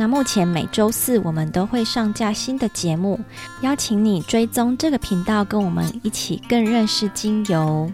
那目前每周四我们都会上架新的节目，邀请你追踪这个频道，跟我们一起更认识精油。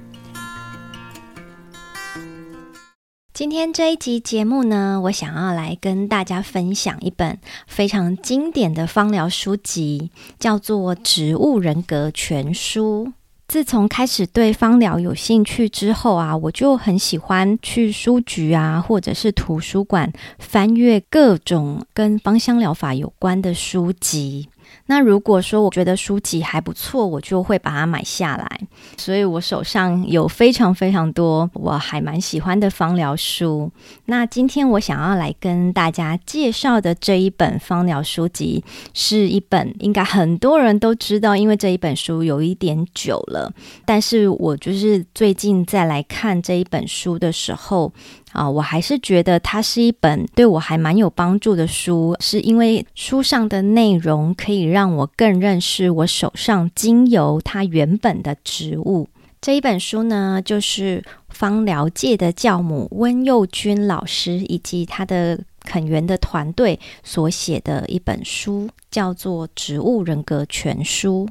今天这一集节目呢，我想要来跟大家分享一本非常经典的芳疗书籍，叫做《植物人格全书》。自从开始对芳疗有兴趣之后啊，我就很喜欢去书局啊，或者是图书馆翻阅各种跟芳香疗法有关的书籍。那如果说我觉得书籍还不错，我就会把它买下来。所以我手上有非常非常多我还蛮喜欢的芳疗书。那今天我想要来跟大家介绍的这一本芳疗书籍，是一本应该很多人都知道，因为这一本书有一点久了。但是我就是最近再来看这一本书的时候。啊，我还是觉得它是一本对我还蛮有帮助的书，是因为书上的内容可以让我更认识我手上精油它原本的植物。这一本书呢，就是芳疗界的教母温佑君老师以及他的肯源的团队所写的一本书，叫做《植物人格全书》。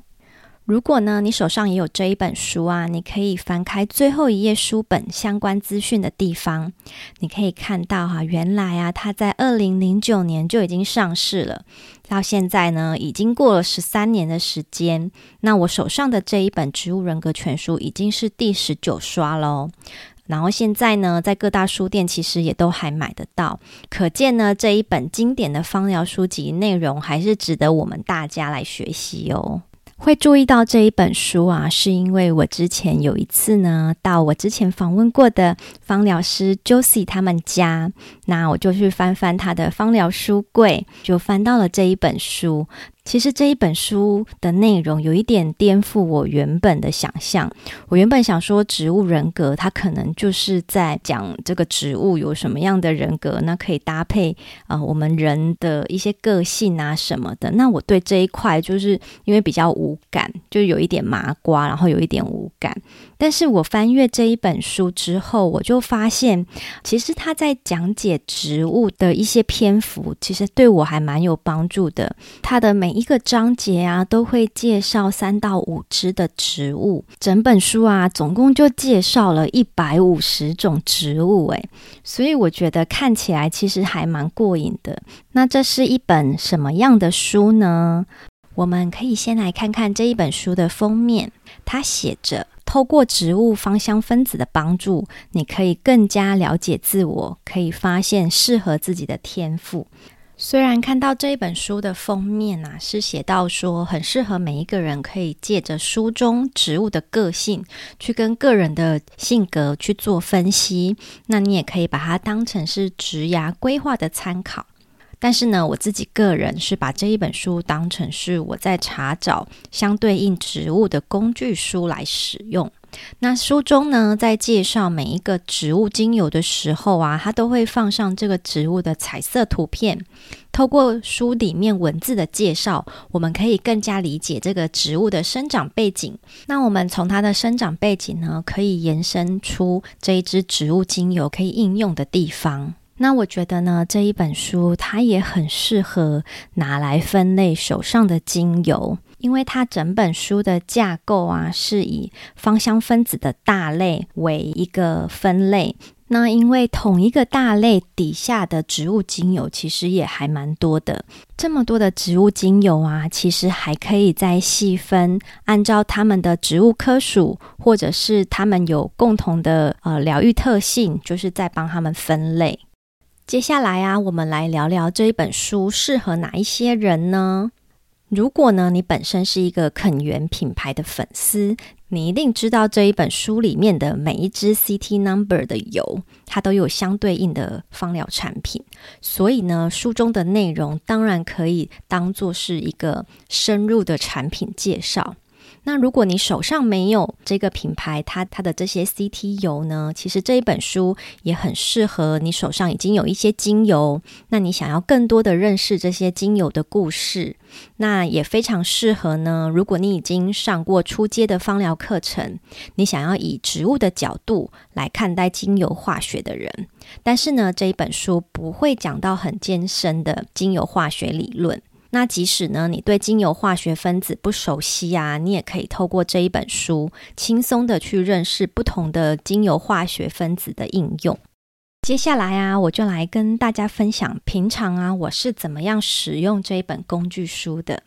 如果呢，你手上也有这一本书啊，你可以翻开最后一页书本相关资讯的地方，你可以看到哈，原来啊，它在二零零九年就已经上市了，到现在呢，已经过了十三年的时间。那我手上的这一本《植物人格全书》已经是第十九刷喽，然后现在呢，在各大书店其实也都还买得到，可见呢，这一本经典的芳疗书籍内容还是值得我们大家来学习哦。会注意到这一本书啊，是因为我之前有一次呢，到我之前访问过的芳疗师 Josie 他们家，那我就去翻翻他的芳疗书柜，就翻到了这一本书。其实这一本书的内容有一点颠覆我原本的想象。我原本想说，植物人格它可能就是在讲这个植物有什么样的人格，那可以搭配啊、我们人的一些个性啊什么的。那我对这一块就是因为比较无感，就有一点麻瓜，然后有一点无感。但是我翻阅这一本书之后，我就发现，其实他在讲解植物的一些篇幅，其实对我还蛮有帮助的。他的每一个章节啊，都会介绍三到五支的植物。整本书啊，总共就介绍了一百五十种植物，诶，所以我觉得看起来其实还蛮过瘾的。那这是一本什么样的书呢？我们可以先来看看这一本书的封面，它写着。透过植物芳香分子的帮助，你可以更加了解自我，可以发现适合自己的天赋。虽然看到这一本书的封面啊，是写到说很适合每一个人，可以借着书中植物的个性，去跟个人的性格去做分析。那你也可以把它当成是职涯规划的参考。但是呢，我自己个人是把这一本书当成是我在查找相对应植物的工具书来使用。那书中呢，在介绍每一个植物精油的时候啊，它都会放上这个植物的彩色图片。透过书里面文字的介绍，我们可以更加理解这个植物的生长背景。那我们从它的生长背景呢，可以延伸出这一支植物精油可以应用的地方。那我觉得呢，这一本书它也很适合拿来分类手上的精油，因为它整本书的架构啊，是以芳香分子的大类为一个分类。那因为同一个大类底下的植物精油其实也还蛮多的，这么多的植物精油啊，其实还可以再细分，按照它们的植物科属，或者是它们有共同的呃疗愈特性，就是在帮它们分类。接下来啊，我们来聊聊这一本书适合哪一些人呢？如果呢，你本身是一个肯源品牌的粉丝，你一定知道这一本书里面的每一支 CT Number 的油，它都有相对应的芳疗产品。所以呢，书中的内容当然可以当做是一个深入的产品介绍。那如果你手上没有这个品牌，它它的这些 CT 油呢，其实这一本书也很适合你手上已经有一些精油，那你想要更多的认识这些精油的故事，那也非常适合呢。如果你已经上过初阶的芳疗课程，你想要以植物的角度来看待精油化学的人，但是呢，这一本书不会讲到很艰深的精油化学理论。那即使呢，你对精油化学分子不熟悉啊，你也可以透过这一本书，轻松的去认识不同的精油化学分子的应用。接下来啊，我就来跟大家分享平常啊，我是怎么样使用这一本工具书的。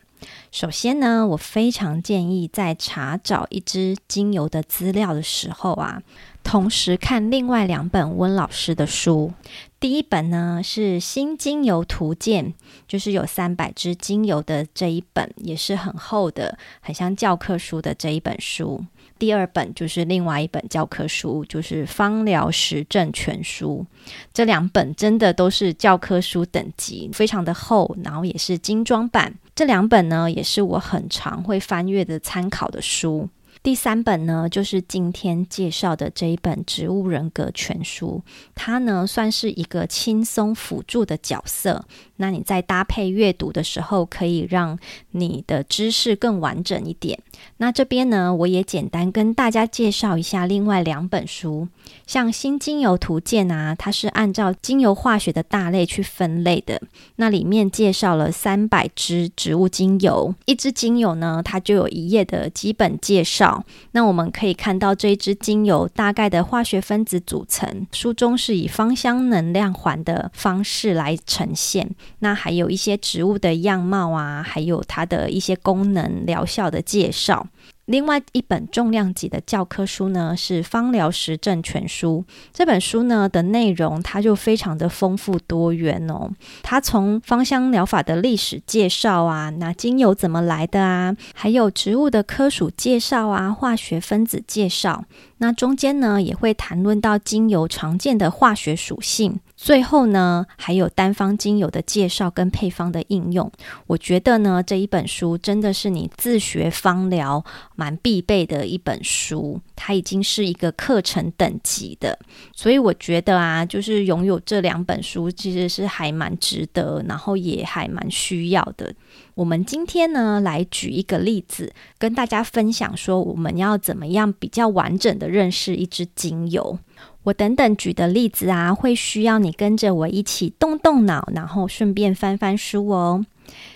首先呢，我非常建议在查找一支精油的资料的时候啊，同时看另外两本温老师的书。第一本呢是《新精油图鉴》，就是有三百支精油的这一本，也是很厚的，很像教科书的这一本书。第二本就是另外一本教科书，就是《方疗实证全书》。这两本真的都是教科书等级，非常的厚，然后也是精装版。这两本呢，也是我很常会翻阅的参考的书。第三本呢，就是今天介绍的这一本《植物人格全书》，它呢算是一个轻松辅助的角色。那你在搭配阅读的时候，可以让你的知识更完整一点。那这边呢，我也简单跟大家介绍一下另外两本书，像《新精油图鉴》啊，它是按照精油化学的大类去分类的。那里面介绍了三百支植物精油，一支精油呢，它就有一页的基本介绍。那我们可以看到这一支精油大概的化学分子组成，书中是以芳香能量环的方式来呈现。那还有一些植物的样貌啊，还有它的一些功能疗效的介绍。另外一本重量级的教科书呢，是《芳疗实证全书》。这本书呢的内容，它就非常的丰富多元哦。它从芳香疗法的历史介绍啊，那精油怎么来的啊，还有植物的科属介绍啊，化学分子介绍。那中间呢，也会谈论到精油常见的化学属性。最后呢，还有单方精油的介绍跟配方的应用。我觉得呢，这一本书真的是你自学方疗蛮必备的一本书，它已经是一个课程等级的。所以我觉得啊，就是拥有这两本书，其实是还蛮值得，然后也还蛮需要的。我们今天呢，来举一个例子，跟大家分享说，我们要怎么样比较完整的认识一支精油。我等等举的例子啊，会需要你跟着我一起动动脑，然后顺便翻翻书哦。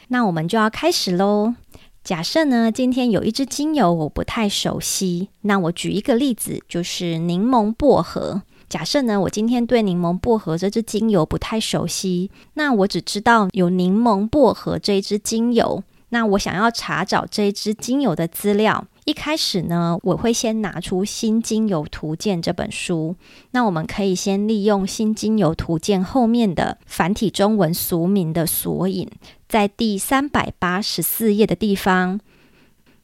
那我们就要开始喽。假设呢，今天有一支精油我不太熟悉，那我举一个例子，就是柠檬薄荷。假设呢，我今天对柠檬薄荷这支精油不太熟悉，那我只知道有柠檬薄荷这一支精油，那我想要查找这一支精油的资料。一开始呢，我会先拿出《新精油图鉴》这本书。那我们可以先利用《新精油图鉴》后面的繁体中文俗名的索引，在第三百八十四页的地方。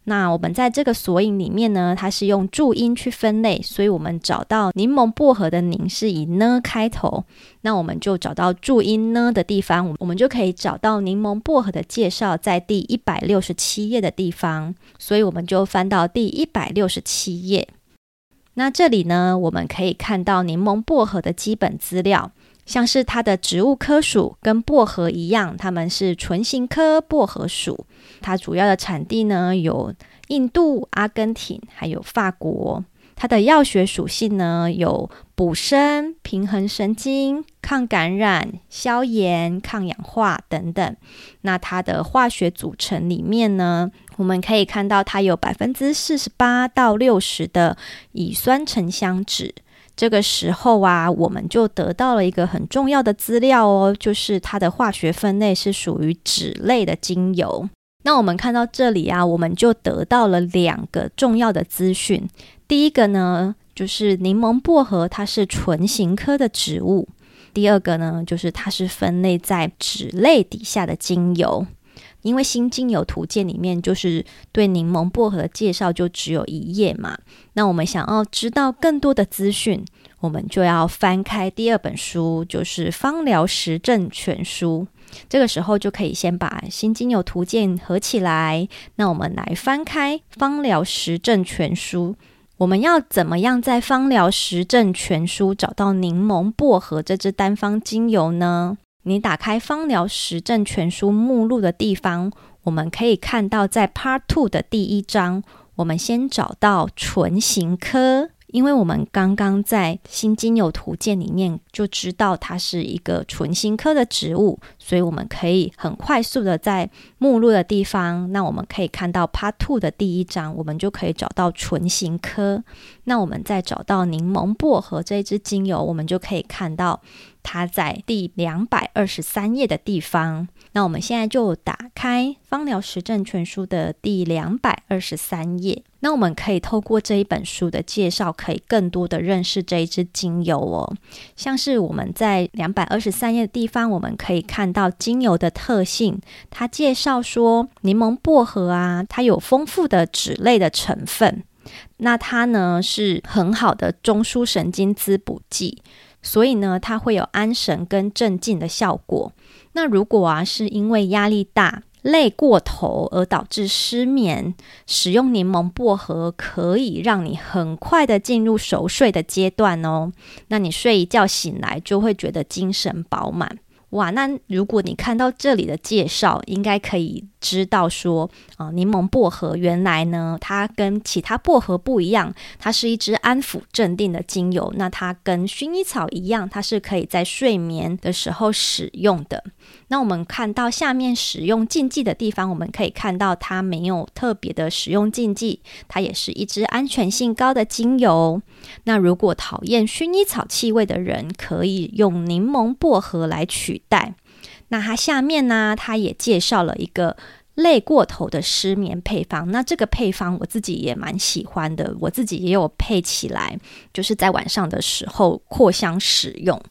那我们在这个索引里面呢，它是用注音去分类，所以我们找到柠檬薄荷的“柠”是以呢开头，那我们就找到注音呢的地方，我们就可以找到柠檬薄荷的介绍在第一百六十七页的地方，所以我们就翻到第一百六十七页。那这里呢，我们可以看到柠檬薄荷的基本资料。像是它的植物科属跟薄荷一样，它们是唇形科薄荷属。它主要的产地呢，有印度、阿根廷，还有法国。它的药学属性呢，有补身、平衡神经、抗感染、消炎、抗氧化等等。那它的化学组成里面呢，我们可以看到它有百分之四十八到六十的乙酸沉香酯。这个时候啊，我们就得到了一个很重要的资料哦，就是它的化学分类是属于酯类的精油。那我们看到这里啊，我们就得到了两个重要的资讯。第一个呢，就是柠檬薄荷它是唇形科的植物；第二个呢，就是它是分类在酯类底下的精油。因为新精油图鉴里面就是对柠檬薄荷的介绍就只有一页嘛，那我们想要知道更多的资讯，我们就要翻开第二本书，就是《芳疗实证全书》。这个时候就可以先把新精油图鉴合起来。那我们来翻开《芳疗实证全书》，我们要怎么样在《芳疗实证全书》找到柠檬薄荷这支单方精油呢？你打开《芳疗实证全书》目录的地方，我们可以看到在 Part Two 的第一章，我们先找到唇形科。因为我们刚刚在新精油图鉴里面就知道它是一个唇形科的植物，所以我们可以很快速的在目录的地方，那我们可以看到 Part Two 的第一章，我们就可以找到唇形科。那我们再找到柠檬薄荷这一支精油，我们就可以看到它在第两百二十三页的地方。那我们现在就打开《芳疗实证全书》的第两百二十三页。那我们可以透过这一本书的介绍，可以更多的认识这一支精油哦。像是我们在两百二十三页的地方，我们可以看到精油的特性。它介绍说，柠檬薄荷啊，它有丰富的脂类的成分。那它呢是很好的中枢神经滋补剂，所以呢，它会有安神跟镇静的效果。那如果啊是因为压力大、累过头而导致失眠，使用柠檬薄荷可以让你很快的进入熟睡的阶段哦。那你睡一觉醒来就会觉得精神饱满。哇，那如果你看到这里的介绍，应该可以知道说，啊、柠檬薄荷原来呢，它跟其他薄荷不一样，它是一支安抚镇定的精油。那它跟薰衣草一样，它是可以在睡眠的时候使用的。那我们看到下面使用禁忌的地方，我们可以看到它没有特别的使用禁忌，它也是一支安全性高的精油。那如果讨厌薰衣草气味的人，可以用柠檬薄荷来取代。那它下面呢，它也介绍了一个累过头的失眠配方。那这个配方我自己也蛮喜欢的，我自己也有配起来，就是在晚上的时候扩香使用。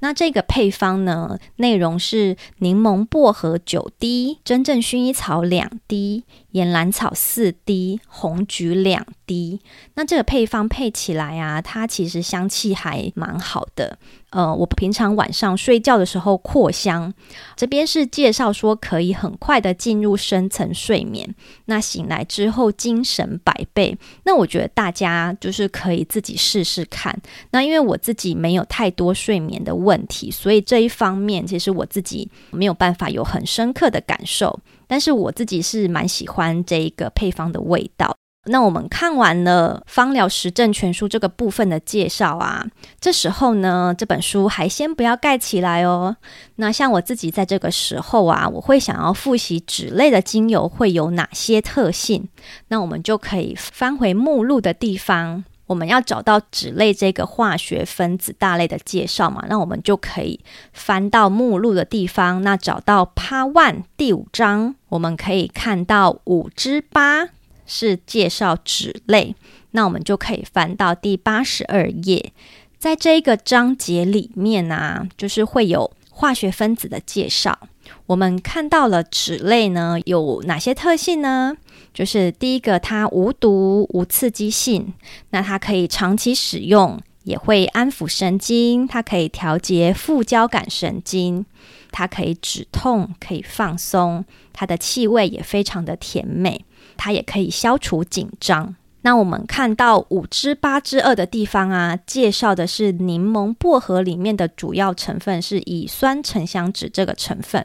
那这个配方呢，内容是柠檬薄荷九滴，真正薰衣草两滴，岩兰草四滴，红橘两滴。那这个配方配起来啊，它其实香气还蛮好的。呃，我平常晚上睡觉的时候扩香，这边是介绍说可以很快的进入深层睡眠，那醒来之后精神百倍。那我觉得大家就是可以自己试试看。那因为我自己没有太多睡眠的问题，所以这一方面其实我自己没有办法有很深刻的感受。但是我自己是蛮喜欢这一个配方的味道。那我们看完了《芳疗实证全书》这个部分的介绍啊，这时候呢，这本书还先不要盖起来哦。那像我自己在这个时候啊，我会想要复习脂类的精油会有哪些特性，那我们就可以翻回目录的地方，我们要找到脂类这个化学分子大类的介绍嘛，那我们就可以翻到目录的地方，那找到 Part One 第五章，我们可以看到五之八。是介绍脂类，那我们就可以翻到第八十二页，在这个章节里面啊，就是会有化学分子的介绍。我们看到了脂类呢，有哪些特性呢？就是第一个，它无毒、无刺激性，那它可以长期使用，也会安抚神经，它可以调节副交感神经，它可以止痛，可以放松，它的气味也非常的甜美。它也可以消除紧张。那我们看到五之八之二的地方啊，介绍的是柠檬薄荷里面的主要成分是乙酸沉香酯这个成分。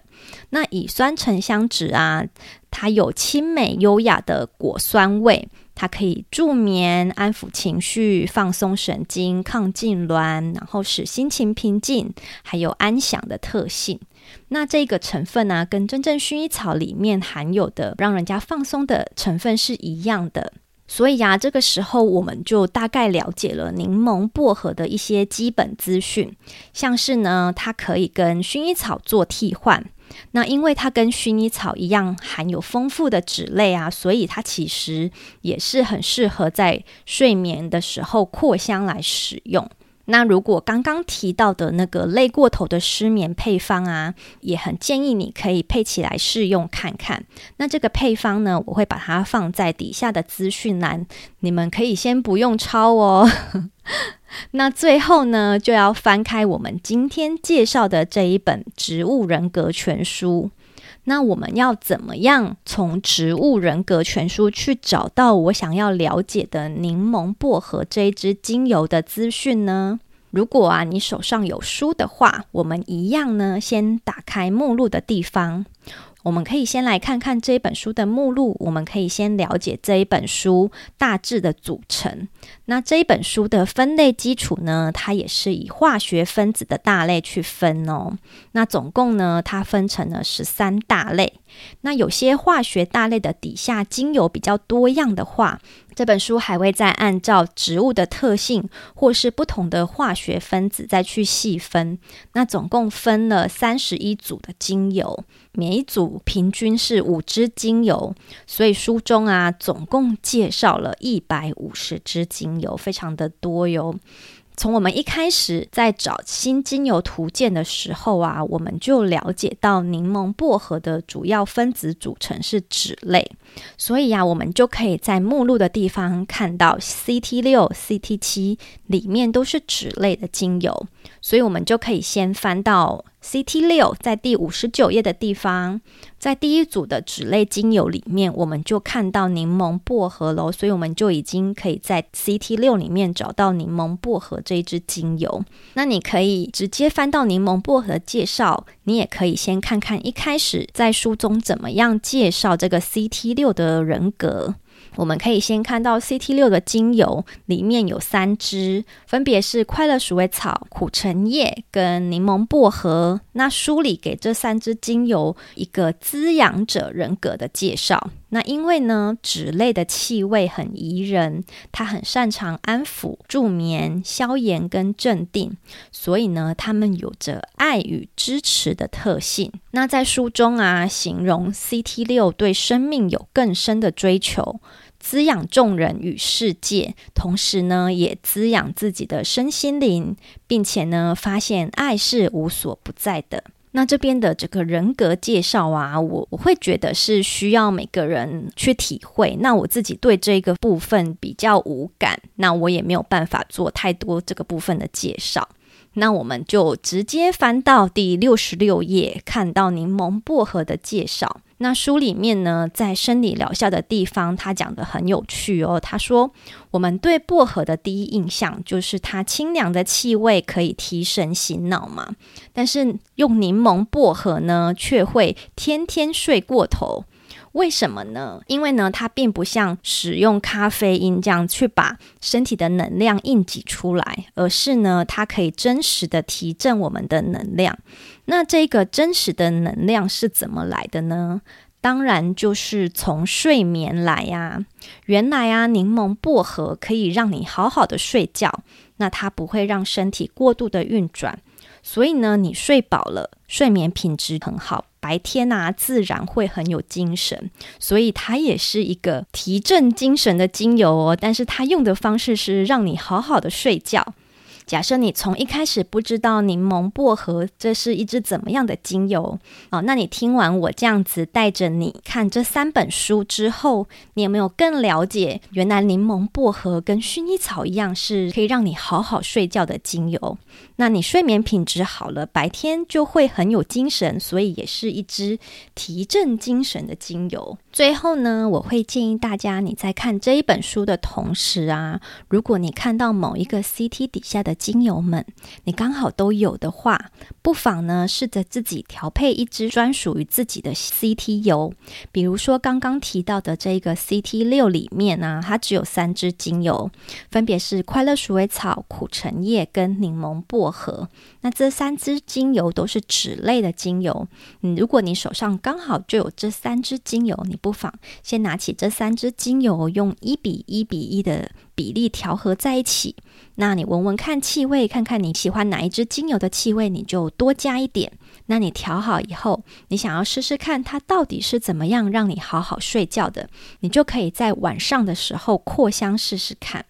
那乙酸沉香酯啊，它有清美优雅的果酸味，它可以助眠、安抚情绪、放松神经、抗痉挛，然后使心情平静，还有安详的特性。那这个成分呢、跟真正薰衣草里面含有的让人家放松的成分是一样的，所以呀、啊，这个时候我们就大概了解了柠檬薄荷的一些基本资讯，像是呢，它可以跟薰衣草做替换。那因为它跟薰衣草一样含有丰富的脂类啊，所以它其实也是很适合在睡眠的时候扩香来使用。那如果刚刚提到的那个累过头的失眠配方啊，也很建议你可以配起来试用看看。那这个配方呢，我会把它放在底下的资讯栏，你们可以先不用抄哦。那最后呢，就要翻开我们今天介绍的这一本《植物人格全书》。那我们要怎么样从《植物人格全书》去找到我想要了解的柠檬薄荷这一支精油的资讯呢？如果啊，你手上有书的话，我们一样呢，先打开目录的地方。我们可以先来看看这一本书的目录，我们可以先了解这一本书大致的组成。那这一本书的分类基础呢，它也是以化学分子的大类去分哦。那总共呢，它分成了十三大类。那有些化学大类的底下精油比较多样的话，这本书还会再按照植物的特性或是不同的化学分子再去细分。那总共分了三十一组的精油，每一组平均是五支精油，所以书中啊总共介绍了一百五十支精油，非常的多哟。从我们一开始在找新精油图鉴的时候啊，我们就了解到柠檬薄荷的主要分子组成是酯类，所以呀、啊，我们就可以在目录的地方看到 CT 六、CT 七里面都是酯类的精油，所以我们就可以先翻到。CT 六在第五十九页的地方，在第一组的脂类精油里面，我们就看到柠檬薄荷喽，所以我们就已经可以在 CT 六里面找到柠檬薄荷这一支精油。那你可以直接翻到柠檬薄荷的介绍，你也可以先看看一开始在书中怎么样介绍这个 CT 六的人格。我们可以先看到 CT 六的精油里面有三支，分别是快乐鼠尾草、苦橙叶跟柠檬薄荷。那书里给这三支精油一个滋养者人格的介绍。那因为呢，酯类的气味很宜人，它很擅长安抚、助眠、消炎跟镇定，所以呢，它们有着爱与支持的特性。那在书中啊，形容 CT 六对生命有更深的追求。滋养众人与世界，同时呢，也滋养自己的身心灵，并且呢，发现爱是无所不在的。那这边的这个人格介绍啊，我我会觉得是需要每个人去体会。那我自己对这个部分比较无感，那我也没有办法做太多这个部分的介绍。那我们就直接翻到第六十六页，看到柠檬薄荷的介绍。那书里面呢，在生理疗效的地方，他讲的很有趣哦。他说，我们对薄荷的第一印象就是它清凉的气味可以提神醒脑嘛，但是用柠檬薄荷呢，却会天天睡过头。为什么呢？因为呢，它并不像使用咖啡因这样去把身体的能量硬挤出来，而是呢，它可以真实的提振我们的能量。那这个真实的能量是怎么来的呢？当然就是从睡眠来呀。原来啊，柠檬薄荷可以让你好好的睡觉，那它不会让身体过度的运转。所以呢，你睡饱了，睡眠品质很好，白天啊自然会很有精神。所以它也是一个提振精神的精油哦。但是它用的方式是让你好好的睡觉。假设你从一开始不知道柠檬薄荷这是一支怎么样的精油哦，那你听完我这样子带着你看这三本书之后，你有没有更了解原来柠檬薄荷跟薰衣草一样是可以让你好好睡觉的精油？那你睡眠品质好了，白天就会很有精神，所以也是一支提振精神的精油。最后呢，我会建议大家你在看这一本书的同时啊，如果你看到某一个 CT 底下的精油们，你刚好都有的话，不妨呢试着自己调配一支专属于自己的 CT 油。比如说刚刚提到的这个 CT 六里面呢、它只有三支精油，分别是快乐鼠尾草、苦橙叶跟柠檬薄荷。那这三支精油都是脂类的精油。嗯，如果你手上刚好就有这三支精油，你不妨先拿起这三支精油，用一比一比一的比例调和在一起。那你闻闻看气味，看看你喜欢哪一支精油的气味，你就多加一点。那你调好以后，你想要试试看它到底是怎么样让你好好睡觉的，你就可以在晚上的时候扩香试试看。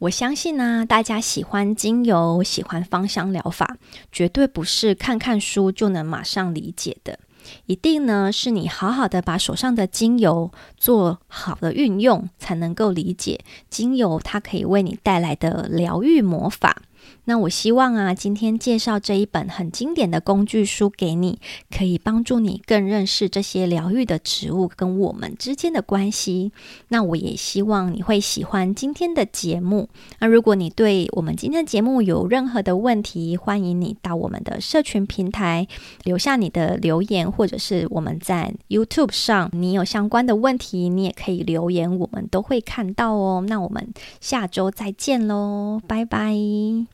我相信呢、大家喜欢精油，喜欢芳香疗法，绝对不是看看书就能马上理解的。一定呢是你好好的把手上的精油做好的运用，才能够理解精油它可以为你带来的疗愈魔法。那我希望啊，今天介绍这一本很经典的工具书给你，可以帮助你更认识这些疗愈的植物跟我们之间的关系。那我也希望你会喜欢今天的节目。那如果你对我们今天的节目有任何的问题，欢迎你到我们的社群平台留下你的留言，或者是我们在 YouTube 上，你有相关的问题，你也可以留言，我们都会看到哦。那我们下周再见喽，拜拜。